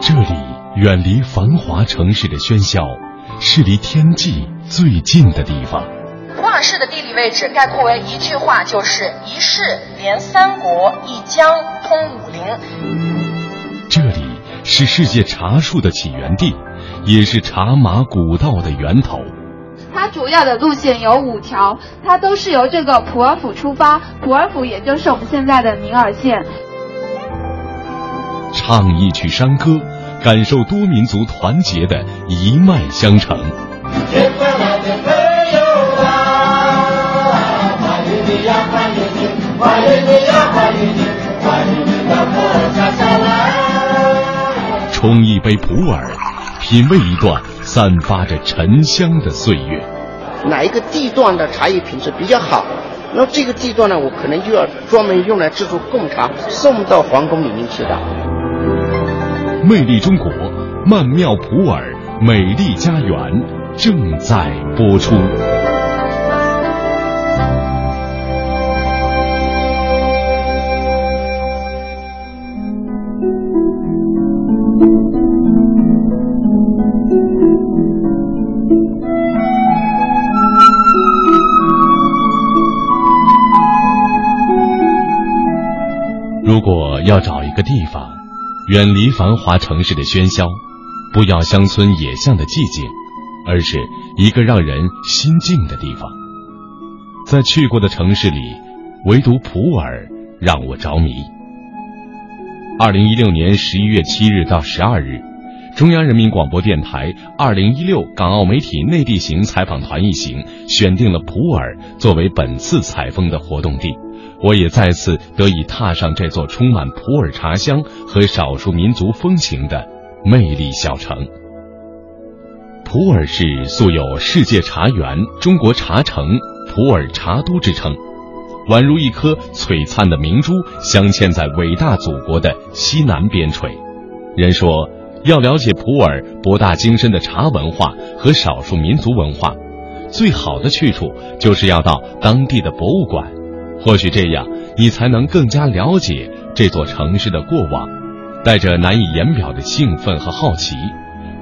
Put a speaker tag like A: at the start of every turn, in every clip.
A: 这里远离繁华城市的喧嚣，是离天际最近的地方。
B: 普洱市的地理位置概括为一句话，就是一市连三国，一江通武陵。
A: 这里是世界茶树的起源地，也是茶马古道的源头。
C: 它主要的路线有五条，它都是由这个普洱府出发，普洱府也就是我们现在的宁洱县。
A: 唱一曲山歌，感受多民族团结的一脉相承。冲一杯普洱，品味一段散发着沉香的岁月。
D: 哪一个地段的茶叶品质比较好？那这个地段呢，我可能就要专门用来制作贡茶，送到皇宫里面去的。
A: 魅力中国，曼妙普洱，美丽家园正在播出。如果要找一个地方，远离繁华城市的喧嚣，不要乡村野巷的寂静，而是一个让人心静的地方。在去过的城市里，唯独普洱让我着迷。二零一六年十一月七日到十二日，中央人民广播电台二零一六港澳媒体内地行采访团一行选定了普洱作为本次采风的活动地。我也再次得以踏上这座充满普洱茶香和少数民族风情的魅力小城。普洱市素有“世界茶园”“中国茶城”“普洱茶都”之称，宛如一颗璀璨的明珠，镶嵌在伟大祖国的西南边陲。人说，要了解普洱博大精深的茶文化和少数民族文化，最好的去处就是要到当地的博物馆。或许这样，你才能更加了解这座城市的过往。带着难以言表的兴奋和好奇，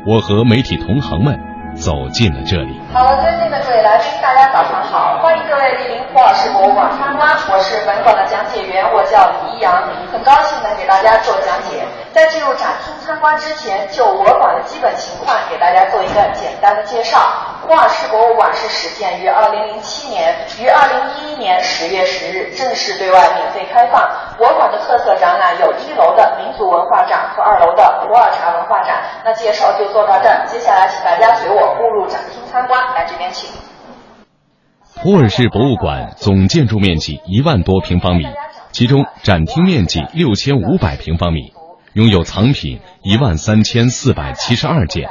A: 我和媒体同行们走进了这里。
B: 好了，尊敬的各位来宾，大家早上好，欢迎各位莅临普洱市博物馆参观。我是本馆的讲解员，我叫李一阳，很高兴能给大家做讲解。在进入展厅参观之前，就我馆的基本情况给大家做一个简单的介绍。普洱市博物馆是始建于2007年，于2011年10月10日正式对外免费开放。我馆的特色展览有一楼的民族文化展和二楼的普洱茶文化展。那介绍就做到这儿，接下来请大家随我步入展厅参观，来这边请。
A: 普洱市博物馆总建筑面积一万多平方米，其中展厅面积六千五百平方米，拥有藏品一万三千四百七十二件。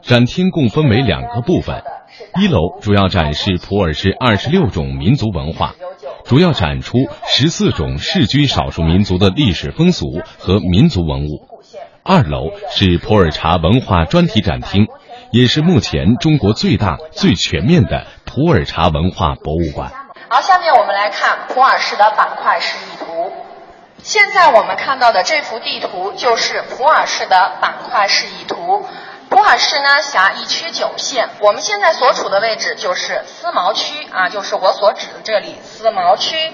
A: 展厅共分为两个部分，一楼主要展示普洱市二十六种民族文化，主要展出十四种世居少数民族的历史风俗和民族文物。二楼是普洱茶文化专题展厅，也是目前中国最大、最全面的普洱茶文化博物馆。
B: 好，下面我们来看普洱市的板块示意图。现在我们看到的这幅地图就是普洱市的板块示意图。普洱市呢辖一区九县，我们现在所处的位置就是思茅区啊，就是我所指的这里思茅区。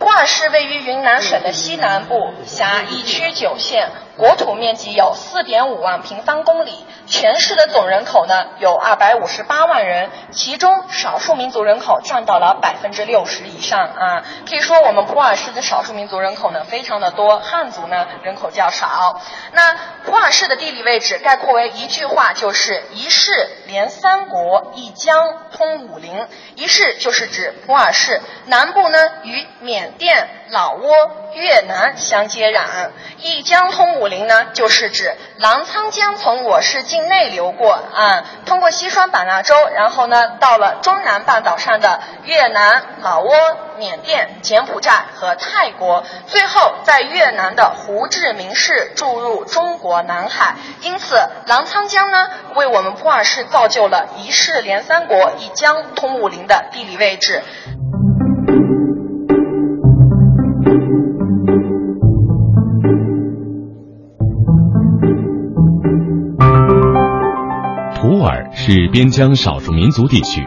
B: 普洱市位于云南省的西南部，辖一区九县，国土面积有四点五万平方公里。全市的总人口呢有二百五十八万人，其中少数民族人口占到了百分之六十以上啊。可以说我们普洱市的少数民族人口呢非常的多，汉族呢人口较少。那普洱市的地理位置概括为一句话，就是一市连三国，一江通武陵。一市就是指普洱市，南部呢与缅甸、老挝、越南相接壤。一江通武陵呢，就是指澜沧江从我市境内流过啊，通过西双版纳州，然后呢到了中南半岛上的越南、老挝、缅甸、柬埔寨和泰国，最后在越南的胡志明市注入中国南海，因此澜沧江呢，为我们普洱市造就了一市连三国，一江通武林的地理位置。
A: 普洱是边疆少数民族地区，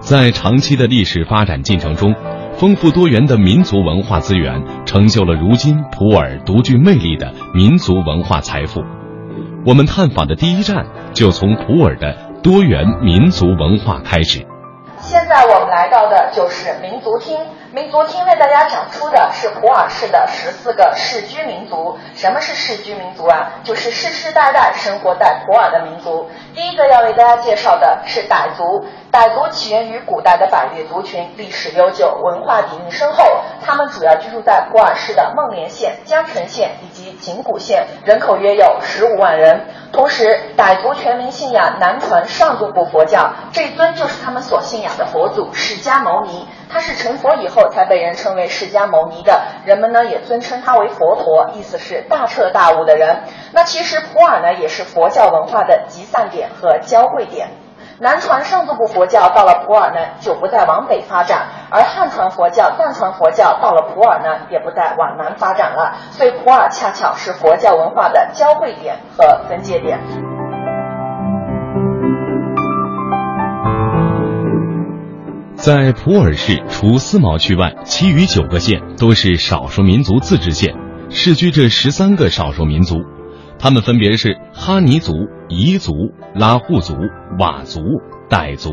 A: 在长期的历史发展进程中。丰富多元的民族文化资源成就了如今普洱独具魅力的民族文化财富。我们探访的第一站就从普洱的多元民族文化开始。
B: 现在我们来到的就是民族厅。民族厅为大家讲出的是普洱市的十四个世居民族。什么是世居民族啊？就是世世代代生活在普洱的民族。第一个要为大家介绍的是傣族。傣族起源于古代的百越族群，历史悠久，文化底蕴深厚。他们主要居住在普洱市的孟连县、江城县以及景谷县，人口约有十五万人。同时，傣族全民信仰南传上座部佛教，这尊就是他们所信仰的佛祖释迦牟尼。他是成佛以后才被人称为释迦牟尼的，人们呢也尊称他为佛陀，意思是大彻大悟的人。那其实普洱呢也是佛教文化的集散点和交汇点。南传上座部佛教到了普洱呢就不再往北发展，而汉传佛教、藏传佛教到了普洱呢也不再往南发展了，所以普洱恰巧是佛教文化的交汇点和分界点。
A: 在普洱市，除思茅区外，其余九个县都是少数民族自治县，世居这十三个少数民族，他们分别是哈尼族、彝族、拉祜族、佤族、傣族、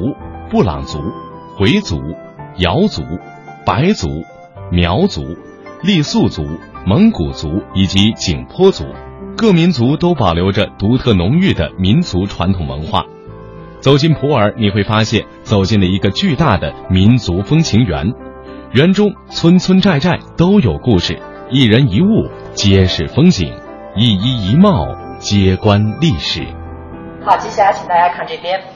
A: 布朗族、回族、瑶族、白族、苗族、傈僳族、蒙古族以及景颇族，各民族都保留着独特浓郁的民族传统文化。走进普洱，你会发现走进了一个巨大的民族风情园，园中村村寨寨都有故事，一人一物皆是风景，一衣一貌皆关历史。
B: 好，接下来请大家看这边。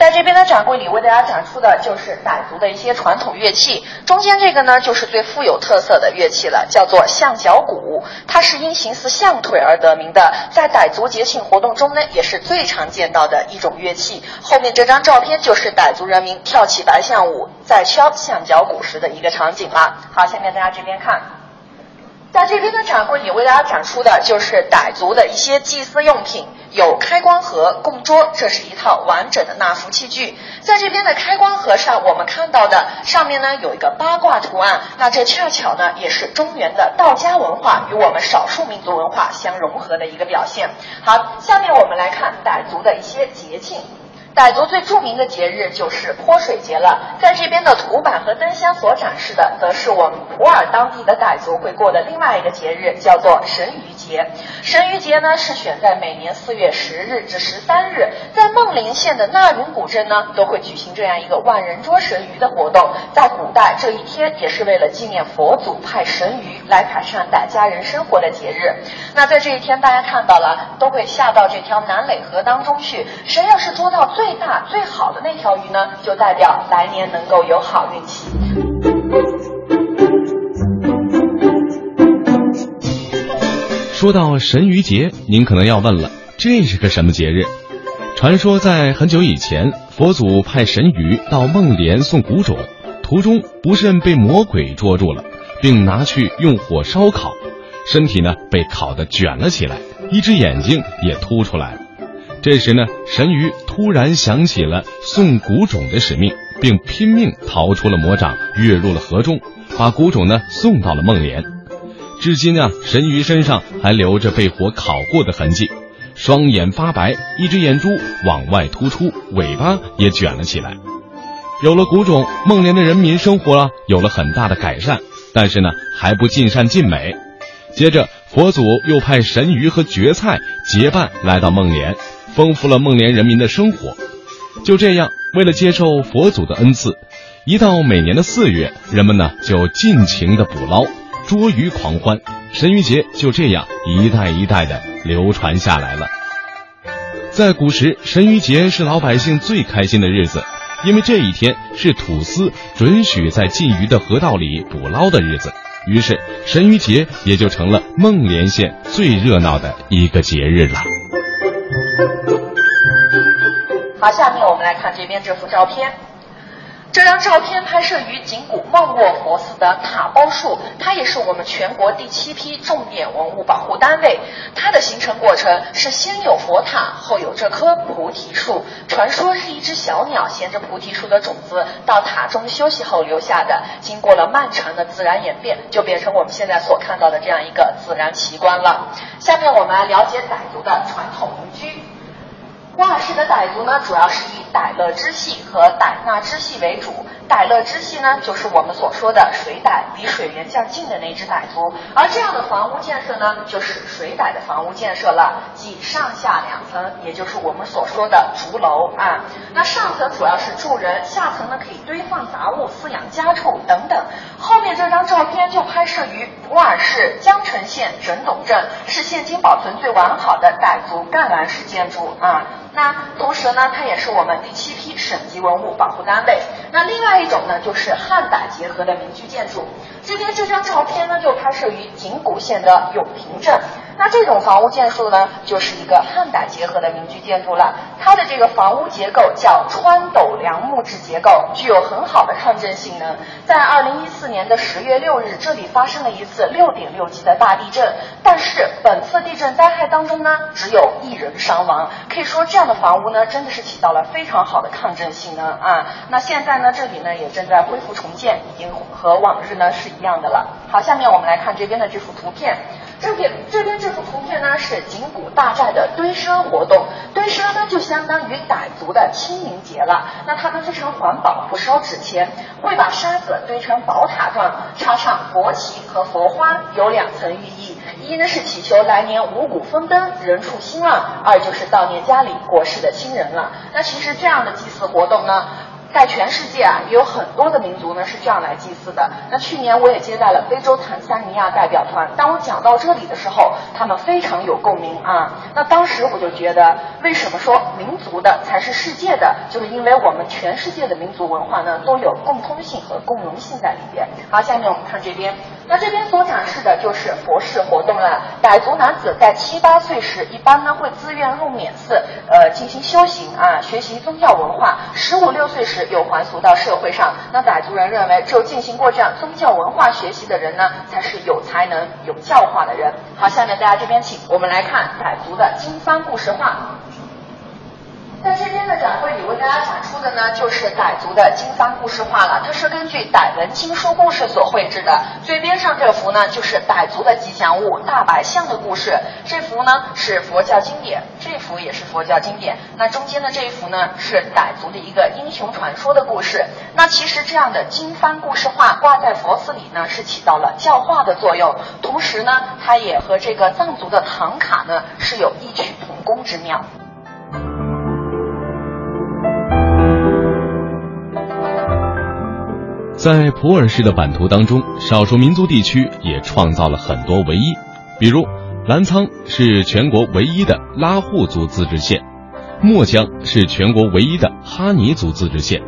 B: 在这边的展柜里，为大家展出的就是傣族的一些传统乐器。中间这个呢，就是最富有特色的乐器了，叫做象脚鼓。它是因形似象腿而得名的，在傣族节庆活动中呢，也是最常见到的一种乐器。后面这张照片就是傣族人民跳起白象舞，在敲象脚鼓时的一个场景了。好，下面大家这边看，在这边的展柜里，为大家展出的就是傣族的一些祭祀用品。有开光盒、供桌，这是一套完整的纳福器具。在这边的开光盒上，我们看到的上面呢有一个八卦图案，那这恰巧呢也是中原的道家文化与我们少数民族文化相融合的一个表现。好，下面我们来看傣族的一些节庆。傣族最著名的节日就是泼水节了，在这边的图板和灯箱所展示的，则是我们普洱当地的傣族会过的另外一个节日，叫做神鱼节。神鱼节呢是选在每年四月十日至十三日，在孟连县的纳云古镇呢都会举行这样一个万人捉神鱼的活动。在古代，这一天也是为了纪念佛祖派神鱼来改善傣家人生活的节日。那在这一天，大家看到了，都会下到这条南耒河当中去，谁要是捉到最大最好的那条鱼呢，就代表来年能够有好运气。
A: 说到神鱼节，您可能要问了，这是个什么节日？传说在很久以前，佛祖派神鱼到孟连送谷种，途中不慎被魔鬼捉住了，并拿去用火烧烤，身体呢被烤得卷了起来，一只眼睛也凸出来了。这时呢，神鱼突然想起了送谷种的使命，并拼命逃出了魔掌，跃入了河中，把谷种呢送到了孟连。至今啊，神鱼身上还留着被火烤过的痕迹，双眼发白，一只眼珠往外突出，尾巴也卷了起来。有了谷种，孟连的人民生活啊有了很大的改善，但是呢还不尽善尽美。接着，佛祖又派神鱼和蕨菜结伴来到孟连。丰富了孟连人民的生活。就这样，为了接受佛祖的恩赐，一到每年的四月，人们呢就尽情的捕捞、捉鱼狂欢。神鱼节就这样一代一代的流传下来了。在古时，神鱼节是老百姓最开心的日子，因为这一天是土司准许在禁渔的河道里捕捞的日子。于是，神鱼节也就成了孟连县最热闹的一个节日了。
B: 好，下面我们来看这边这幅照片。这张照片拍摄于景谷梦卧佛寺的塔包树，它也是我们全国第七批重点文物保护单位。它的形成过程是先有佛塔，后有这棵菩提树。传说是一只小鸟衔着菩提树的种子到塔中休息后留下的，经过了漫长的自然演变，就变成我们现在所看到的这样一个自然奇观了。下面我们来了解傣族的传统民居。普洱市的傣族呢，主要是以傣乐支系和傣纳支系为主。傣乐支系呢，就是我们所说的水傣，离水源较近的那支傣族。而这样的房屋建设呢，就是水傣的房屋建设了，即上下两层，也就是我们所说的竹楼啊。那上层主要是住人，下层呢可以堆放杂物、饲养家畜等等。后面这张照片就拍摄于普洱市江城县整董镇，是现今保存最完好的傣族干栏式建筑啊。那同时呢，它也是我们第七批省级文物保护单位。那另外一种呢，就是汉傣结合的民居建筑。这边这张照片呢，就拍摄于景谷县的永平镇。那这种房屋建筑呢，就是一个汉傣结合的民居建筑了。它的这个房屋结构叫穿斗梁木质结构，具有很好的抗震性能。在二零一四年的十月六日，这里发生了一次六点六级的大地震，但是本次地震灾害当中呢，只有一人伤亡。可以说，这样的房屋呢，真的是起到了非常好的抗震性能啊。那现在呢，这里呢也正在恢复重建，已经和往日呢是一样的了。好，下面我们来看这边的这幅图片。这边这边这幅图片呢是景谷大寨的堆奢活动，堆奢呢就相当于傣族的清明节了。那它呢非常环保，不烧纸钱，会把沙子堆成宝塔状，插上国旗和佛花，有两层寓意：一呢是祈求来年五谷丰登，人畜兴旺；二就是悼念家里过世的亲人了。那其实这样的祭祀活动呢。在全世界啊，也有很多的民族呢是这样来祭祀的。那去年我也接待了非洲坦桑尼亚代表团，当我讲到这里的时候，他们非常有共鸣啊。那当时我就觉得，为什么说民族的才是世界的？就是因为我们全世界的民族文化呢都有共通性和共融性在里边。好，下面我们看这边，那这边所展示的就是佛事活动了。傣族男子在七八岁时，一般呢会自愿入缅寺，呃，进行修行啊，学习宗教文化。十五六岁时。又还俗到社会上，那傣族人认为，只有进行过这样宗教文化学习的人呢，才是有才能、有教化的人。好，下面大家这边请，我们来看傣族的经幡故事画。在这边的展会里为大家展出的呢，就是傣族的经幡故事画了。它是根据傣文经书故事所绘制的。最边上这幅呢，就是傣族的吉祥物大白象的故事。这幅呢是佛教经典，这幅也是佛教经典。那中间的这一幅呢，是傣族的一个英雄传说的故事。那其实这样的经幡故事画挂在佛寺里呢，是起到了教化的作用。同时呢，它也和这个藏族的唐卡呢，是有异曲同工之妙。
A: 在普洱市的版图当中，少数民族地区也创造了很多唯一，比如澜沧是全国唯一的拉祜族自治县，墨江是全国唯一的哈尼族自治县，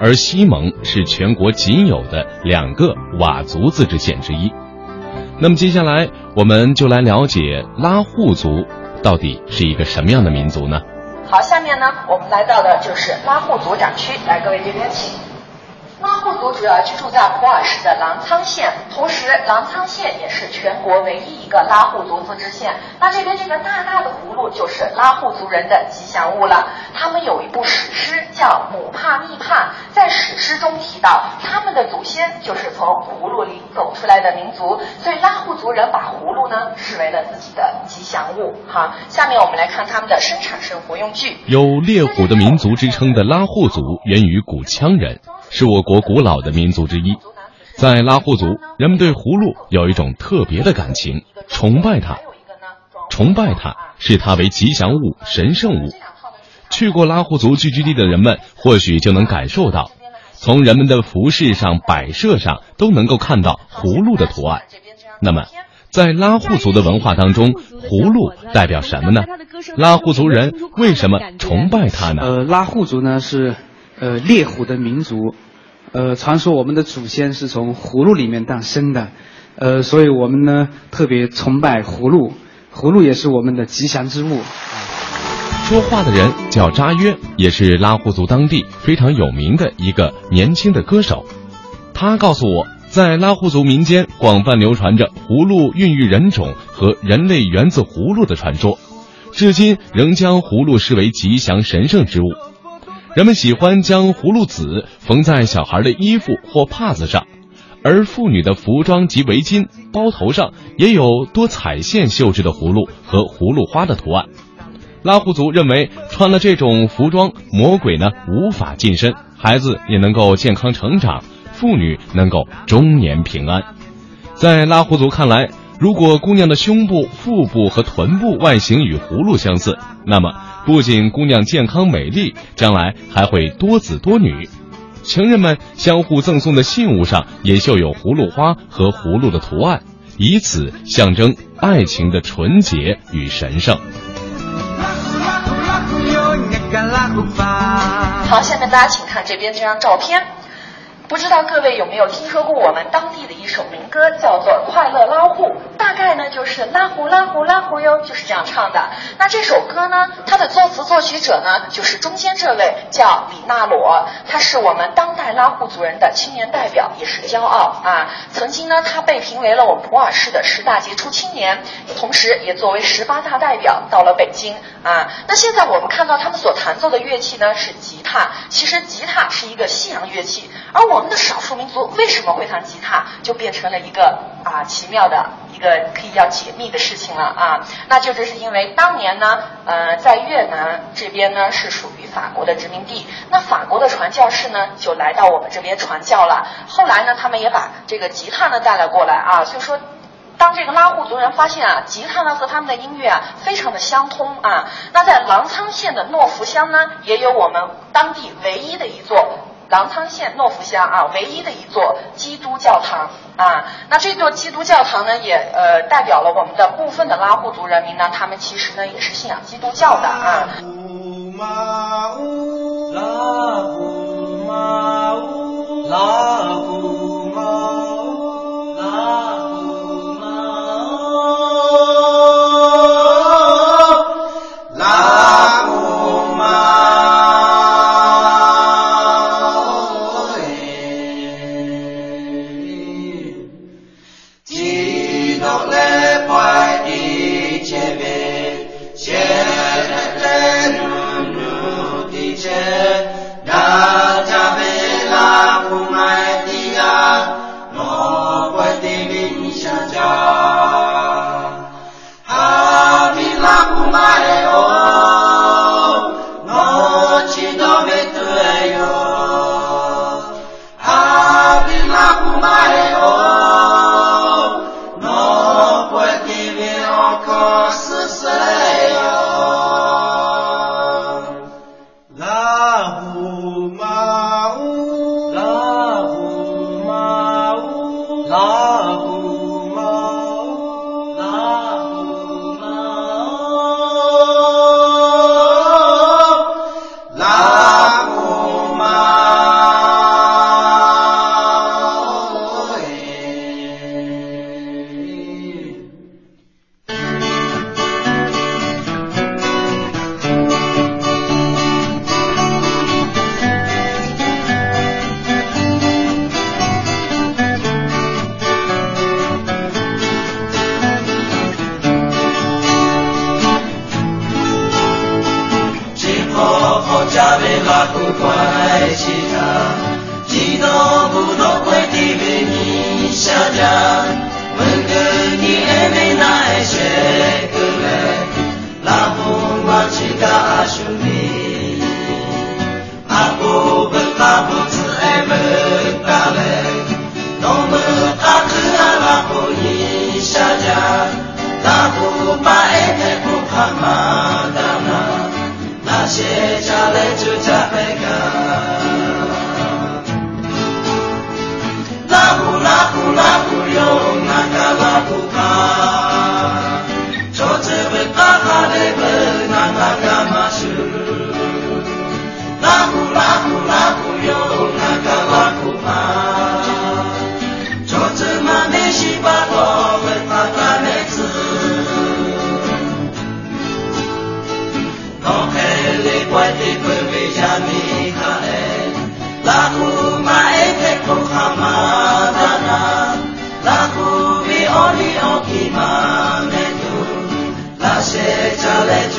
A: 而西蒙是全国仅有的两个佤族自治县之一。那么接下来我们就来了解拉祜族到底是一个什么样的民族呢？
B: 好，下面呢我们来到的就是拉祜族展区，来各位这边请。拉祜族主要居住在普洱市的澜沧县，同时澜沧县也是全国唯一一个拉祜族自治县。那这边这个大大的葫芦就是拉祜族人的吉祥物了。他们有一部史诗叫《母帕密帕》，在史诗中提到他们的祖先就是从葫芦里走出来的民族，所以拉祜族人把葫芦呢视为了自己的吉祥物。好，下面我们来看他们的生产生活用具。
A: 有猎虎的民族之称的拉祜族源于古羌人。是我国古老的民族之一，在拉祜族，人们对葫芦有一种特别的感情，崇拜它，崇拜它，视它为吉祥物、神圣物。去过拉祜族聚居地的人们，或许就能感受到，从人们的服饰上、摆设上都能够看到葫芦的图案。那么，在拉祜族的文化当中，葫芦代表什么呢？拉祜族人为什么崇拜它呢？
E: 呃，拉祜族呢是。呃，猎虎的民族，呃，传说我们的祖先是从葫芦里面诞生的，呃，所以我们呢特别崇拜葫芦，葫芦也是我们的吉祥之物。
A: 说话的人叫扎约，也是拉祜族当地非常有名的一个年轻的歌手。他告诉我，在拉祜族民间广泛流传着葫芦孕育人种和人类源自葫芦的传说，至今仍将葫芦视为吉祥神圣之物。人们喜欢将葫芦籽缝在小孩的衣服或帕子上，而妇女的服装及围巾、包头上也有多彩线绣制的葫芦和葫芦花的图案。拉祜族认为，穿了这种服装，魔鬼呢无法近身，孩子也能够健康成长，妇女能够终年平安。在拉祜族看来，如果姑娘的胸部、腹部和臀部外形与葫芦相似，那么不仅姑娘健康美丽，将来还会多子多女。情人们相互赠送的信物上也绣有葫芦花和葫芦的图案，以此象征爱情的纯洁与神圣。
F: 好，下面大家请看这边这张照片。不知道各位有没有听说过我们当地的一首民歌，叫做《快乐拉祜》，大概呢就是拉祜拉祜拉祜哟，就是这样唱的。那这首歌呢，它的作词作曲者呢，就是中间这位叫李纳罗，他是我们当代拉祜族人的青年代表，也是骄傲啊。曾经呢，他被评为了我们普洱市的十大杰出青年，同时也作为十八大代表到了北京啊。那现在我们看到他们所弹奏的乐器呢是吉他，其实吉他是一个西洋乐器，而我。我们的少数民族为什么会弹吉他，就变成了一个啊奇妙的一个可以要解密的事情了啊。那就这是因为当年呢，呃，在越南这边呢是属于法国的殖民地，那法国的传教士呢就来到我们这边传教了。后来呢，他们也把这个吉他呢带了过来啊。所以说，当这个拉祜族人发现啊，吉他呢和他们的音乐啊非常的相通啊。那在澜沧县的诺福乡呢，也有我们当地唯一的一座。郎仓县诺福乡啊，唯一的一座基督教堂啊。那这座基督教堂呢，也呃代表了我们的部分的拉祜族人民呢，他们其实呢也是信仰基督教的啊。
A: My.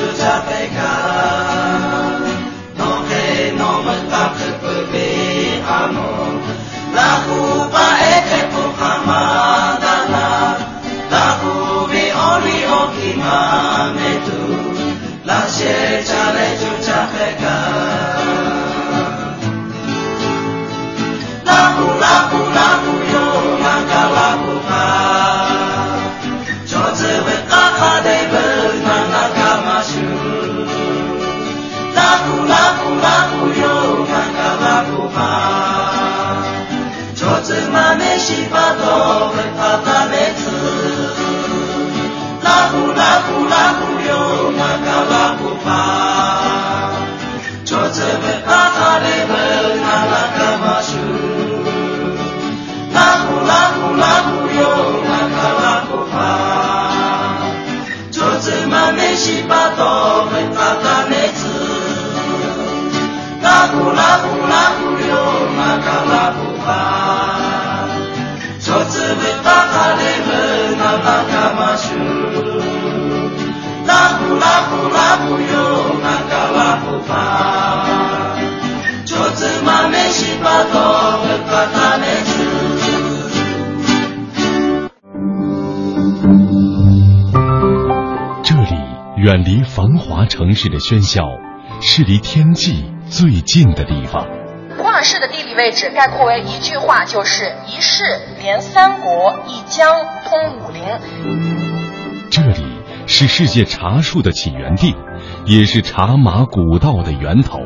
A: to Jamaica. 这远离繁华城市的喧嚣，是离天际最近的地方。
B: 普洱市的地理位置概括为一句话，就是一市连三国，一江通武林。
A: 这里是世界茶树的起源地，也是茶马古道的源头。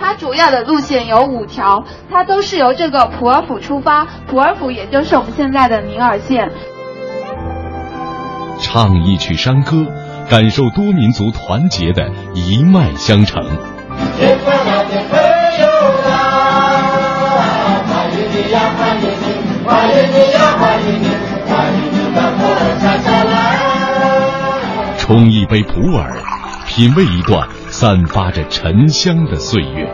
C: 它主要的路线有五条，它都是由这个普洱府出发，普洱府也就是我们现在的宁洱县。
A: 唱一曲山歌，感受多民族团结的一脉相承。冲一杯普洱，品味一段散发着沉香的岁月。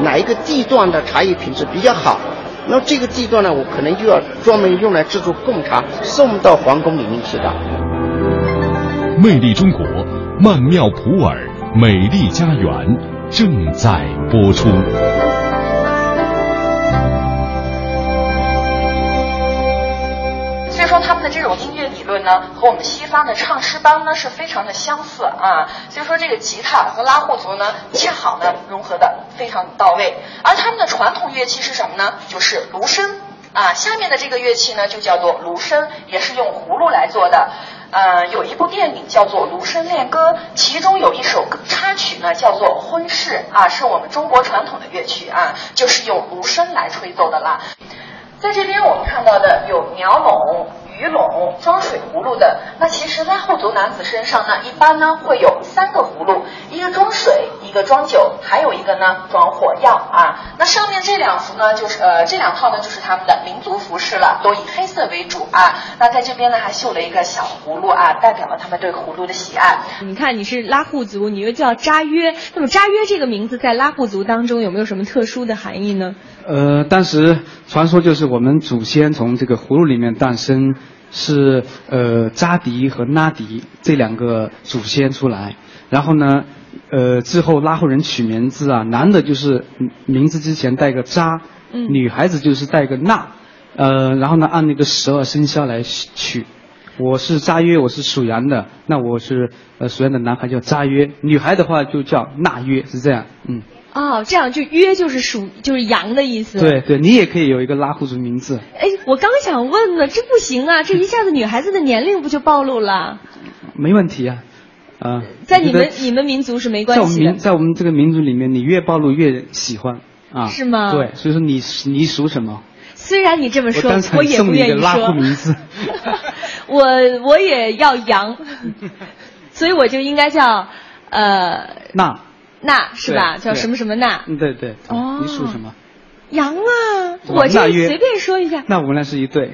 D: 哪一个地段的茶叶品质比较好？那这个地段呢，我可能就要专门用来制作贡茶，送到皇宫里面去的。
A: 魅力中国，曼妙普洱，美丽家园正在播出。
B: 所以说他们的这种音乐理论呢，和我们西方的唱诗班呢是非常的相似啊。所以说这个吉他和拉祜族呢，恰好呢融合的非常到位。而他们的传统乐器是什么呢？就是芦笙啊。下面的这个乐器呢，就叫做芦笙，也是用葫芦来做的。呃，有一部电影叫做《芦笙恋歌》，其中有一首插曲呢，叫做《婚事》啊，是我们中国传统的乐曲啊，就是用芦笙来吹奏的啦。在这边我们看到的有鸟笼、鱼笼、装水葫芦的。那其实拉祜族男子身上呢，一般呢会有三个葫芦，一个装水，一个装酒，还有一个呢装火药啊。那上面这两幅呢，就是呃这两套呢就是他们的民族服饰了，都以黑色为主啊。那在这边呢还绣了一个小葫芦啊，代表了他们对葫芦的喜爱。
G: 你看你是拉祜族，你又叫扎约，那么扎约这个名字在拉祜族当中有没有什么特殊的含义呢？
E: 呃，当时传说就是我们祖先从这个葫芦里面诞生，是呃扎迪和拉迪这两个祖先出来，然后呢，呃之后拉祜人取名字啊，男的就是名字之前带个扎，
G: 嗯
E: 女孩子就是带个纳，呃，然后呢按那个十二生肖来取。我是扎约，我是属羊的，那我是呃属羊的男孩叫扎约，女孩的话就叫纳约，是这样，嗯。
G: 哦，这样就约就是属就是羊的意思。
E: 对对，你也可以有一个拉祜族名字。
G: 哎，我刚想问呢，这不行啊，这一下子女孩子的年龄不就暴露了？
E: 没问题啊，啊。
G: 在你们你们民族是没
E: 在我们民
G: 关系。
E: 在我们这个民族里面，你越暴露越喜欢啊。
G: 是吗
E: 对，所以说你你属什么？
G: 虽然你这么说
E: 我
G: 也不愿意说。
E: 名字。
G: 我我也要羊，所以我就应该叫呃
E: 那
G: 那是吧？叫什么什么那？
E: 嗯，对对。
G: 哦
E: 你属什么？
G: 羊啊！我这随便说一下，
E: 那我们俩是一对。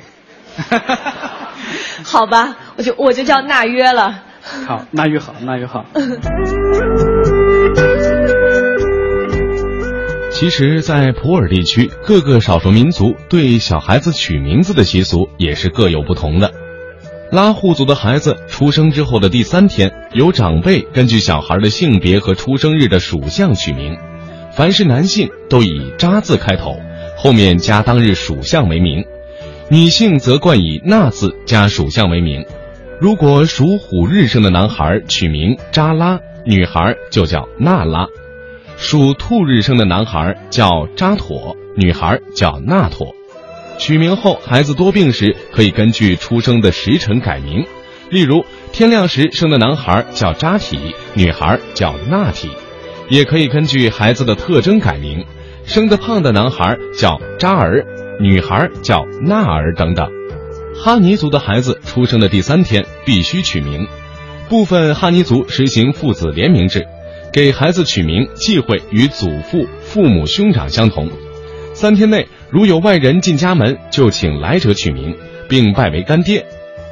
G: 好吧，我就我就叫那约了。
E: 好，那约好，那约好。
A: 其实，在普洱地区，各个少数民族对小孩子取名字的习俗也是各有不同的。拉祜族的孩子出生之后的第三天，由长辈根据小孩的性别和出生日的属相取名。凡是男性都以“扎”字开头，后面加当日属相为名；女性则冠以“纳”字加属相为名。如果属虎日生的男孩取名扎拉，女孩就叫娜拉；属兔日生的男孩叫扎妥，女孩叫娜妥。取名后，孩子多病时可以根据出生的时辰改名，例如天亮时生的男孩叫扎体，女孩叫娜体；也可以根据孩子的特征改名，生得胖的男孩叫扎儿，女孩叫娜儿等等。哈尼族的孩子出生的第三天必须取名，部分哈尼族实行父子联名制，给孩子取名忌讳与祖父、父母、兄长相同。三天内如有外人进家门，就请来者取名，并拜为干爹。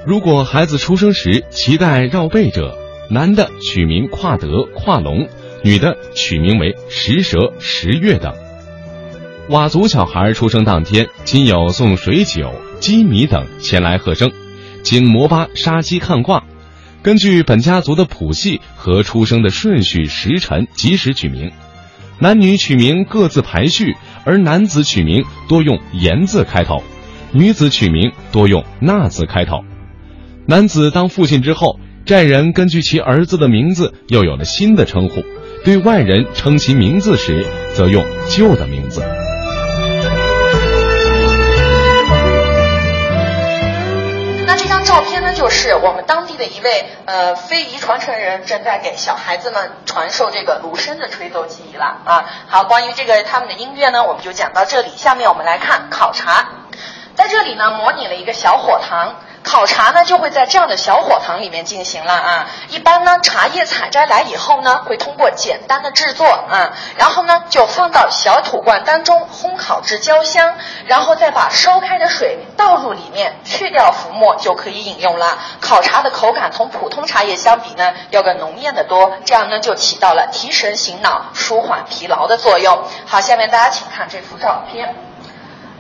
A: 如果孩子出生时脐带绕背者，男的取名跨德、跨龙，女的取名为石蛇、石月等。佤族小孩出生当天，亲友送水酒。鸡米等前来贺生，请摩巴杀鸡看卦，根据本家族的谱系和出生的顺序时辰及时取名。男女取名各自排序，而男子取名多用言字开头，女子取名多用那字开头。男子当父亲之后，寨人根据其儿子的名字又有了新的称呼，对外人称其名字时，则用旧的名字。
B: 就是我们当地的一位呃非遗传承人正在给小孩子们传授这个芦笙的吹奏技艺了啊。好，关于这个他们的音乐呢，我们就讲到这里。下面我们来看考察，在这里呢，模拟了一个小火塘。考察呢就会在这样的小火塘里面进行了啊。一般呢，茶叶采摘来以后呢，会通过简单的制作啊，然后呢就放到小土罐当中烘烤至焦香，然后再把烧开的水倒入里面，去掉浮沫就可以饮用了。烤茶的口感同普通茶叶相比呢，要更浓艳的多，这样呢就起到了提神醒脑、舒缓疲劳的作用。好，下面大家请看这幅照片。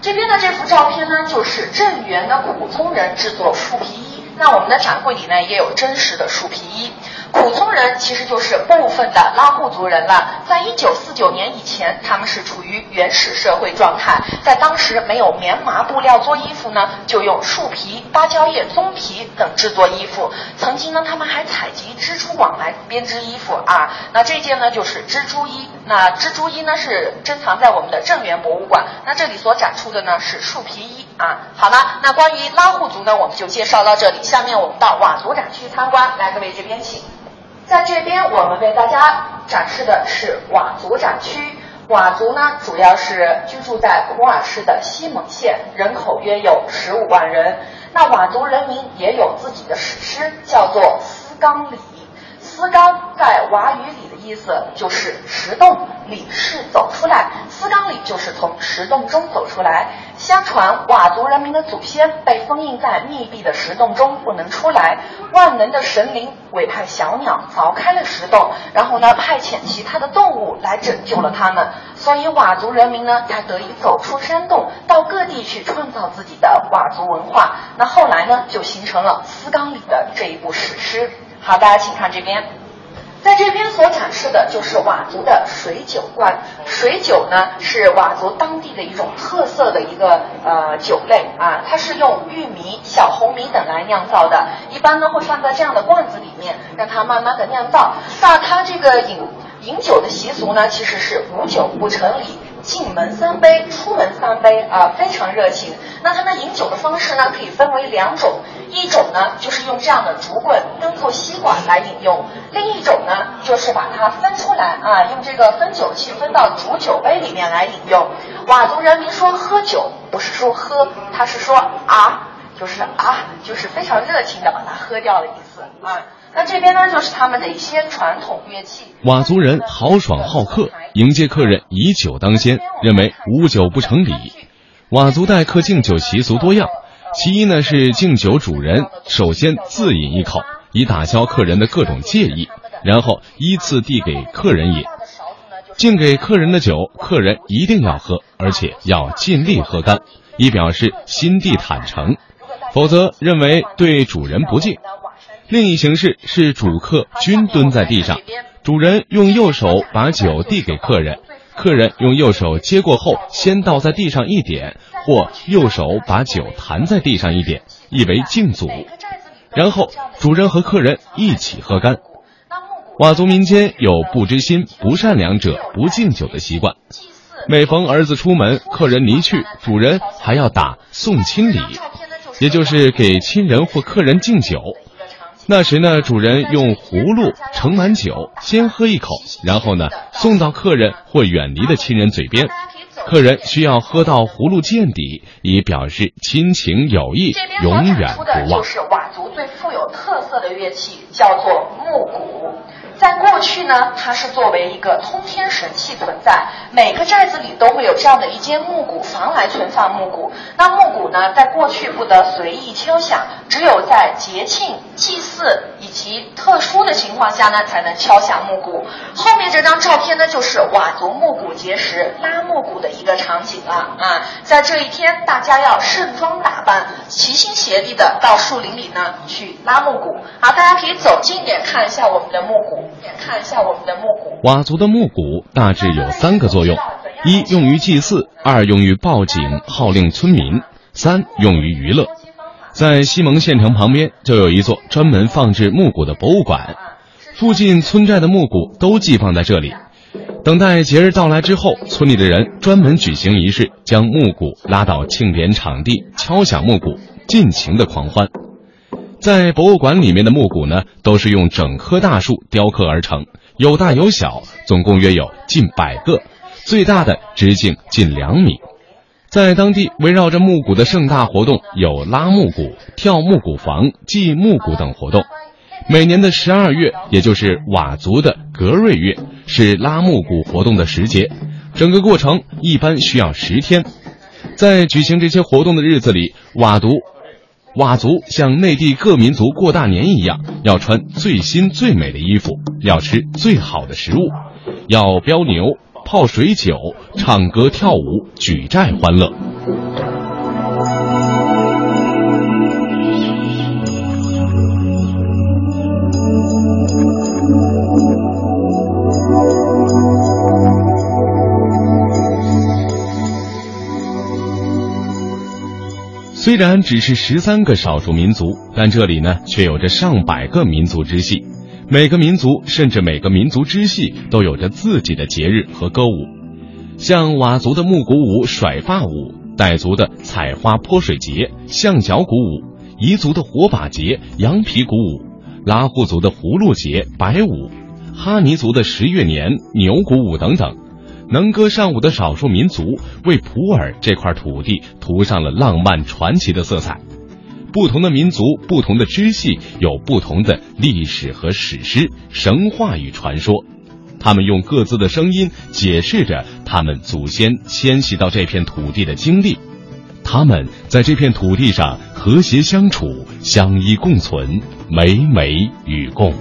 B: 这边的这幅照片呢，就是镇元的普通人制作树皮衣。那我们的展柜里呢，也有真实的树皮衣。苦聪人其实就是部分的拉祜族人了。在一九四九年以前，他们是处于原始社会状态。在当时没有棉麻布料做衣服呢，就用树皮、芭蕉叶、棕皮等制作衣服。曾经呢，他们还采集蜘蛛网来编织衣服啊。那这件呢，就是蜘蛛衣。那蜘蛛衣呢，是珍藏在我们的镇元博物馆。那这里所展出的呢，是树皮衣啊。好了，那关于拉祜族呢，我们就介绍到这里。下面我们到佤族展区参观，来，各位这边请。在这边，我们为大家展示的是佤族展区。佤族呢，主要是居住在普洱市的西盟县，人口约有十五万人。那佤族人民也有自己的史诗，叫做《思纲礼》。思纲在佤语里意思就是石洞里是走出来，思冈里就是从石洞中走出来。相传佤族人民的祖先被封印在密闭的石洞中不能出来，万能的神灵委派小鸟凿开了石洞，然后呢派遣其他的动物来拯救了他们，所以佤族人民呢才得以走出山洞，到各地去创造自己的佤族文化。那后来呢就形成了思冈里的这一部史诗。好，大家请看这边，在这边所展示的就是佤族的水酒罐。水酒呢是佤族当地的一种特色的一个呃酒类啊，它是用玉米、小红米等来酿造的，一般呢会放在这样的罐子里面，让它慢慢的酿造。那它这个饮饮酒的习俗呢，其实是无酒不成礼。进门三杯，出门三杯啊，非常热情。那他们饮酒的方式呢，可以分为两种，一种呢就是用这样的竹棍当做吸管来饮用，另一种呢就是把它分出来啊，用这个分酒器分到竹酒杯里面来饮用。佤族人民说喝酒不是说喝，他是说啊，就是啊，就是非常热情的把它喝掉的意思啊。那这边呢，就是他们的一些传统乐器。
A: 佤族人豪爽好客，迎接客人以酒当先，认为无酒不成礼。佤族待客敬酒习俗多样，其一呢是敬酒主人首先自饮一口，以打消客人的各种介意，然后依次递给客人饮。敬给客人的酒，客人一定要喝，而且要尽力喝干，以表示心地坦诚，否则认为对主人不敬。另一形式是主客均蹲在地上，主人用右手把酒递给客人，客人用右手接过后先倒在地上一点，或右手把酒弹在地上一点，意为敬祖。然后主人和客人一起喝干。佤族民间有不知心、不善良者不敬酒的习惯，每逢儿子出门，客人离去，主人还要打送亲礼，也就是给亲人或客人敬酒。那时呢，主人用葫芦盛满酒，先喝一口，然后呢送到客人或远离的亲人嘴边。客人需要喝到葫芦见底，以表示亲情友谊永远不忘。
B: 就是佤族最富有特色的乐器，叫做木鼓。在过去呢，它是作为一个通天神器存在，每个寨子里都会有这样的一间木鼓房来存放木鼓。那木鼓呢，在过去不得随意敲响，只有在节庆、祭祀以及特殊的情况下呢，才能敲响木鼓。后面这张照片呢，就是佤族木鼓节时拉木鼓的一个场景了啊。在这一天，大家要盛装打扮，齐心协力的到树林里呢去拉木鼓。好，大家可以走近点看一下我们的木鼓。看一下我们的木鼓。
A: 佤族的木鼓大致有三个作用：一用于祭祀，二用于报警号令村民，三用于娱乐。在西蒙县城旁边就有一座专门放置木鼓的博物馆，附近村寨的木鼓都寄放在这里，等待节日到来之后，村里的人专门举行仪式，将木鼓拉到庆典场地，敲响木鼓，尽情的狂欢。在博物馆里面的木鼓呢，都是用整棵大树雕刻而成，有大有小，总共约有近百个，最大的直径近两米。在当地围绕着木鼓的盛大活动有拉木鼓、跳木鼓房、祭木鼓等活动。每年的十二月，也就是佤族的格瑞月，是拉木鼓活动的时节，整个过程一般需要十天。在举行这些活动的日子里，佤族。佤族像内地各民族过大年一样，要穿最新最美的衣服，要吃最好的食物，要飙牛、泡水酒、唱歌跳舞、举寨欢乐。虽然只是十三个少数民族，但这里呢却有着上百个民族支系，每个民族甚至每个民族支系都有着自己的节日和歌舞，像佤族的木鼓舞甩发舞，傣族的采花泼水节、象脚鼓舞，彝族的火把节、羊皮鼓舞，拉祜族的葫芦节、白舞，哈尼族的十月年、牛鼓舞等等。能歌善舞的少数民族为普洱这块土地涂上了浪漫传奇的色彩。不同的民族、不同的支系有不同的历史和史诗、神话与传说，他们用各自的声音解释着他们祖先迁徙到这片土地的经历。他们在这片土地上和谐相处、相依共存、美美与共。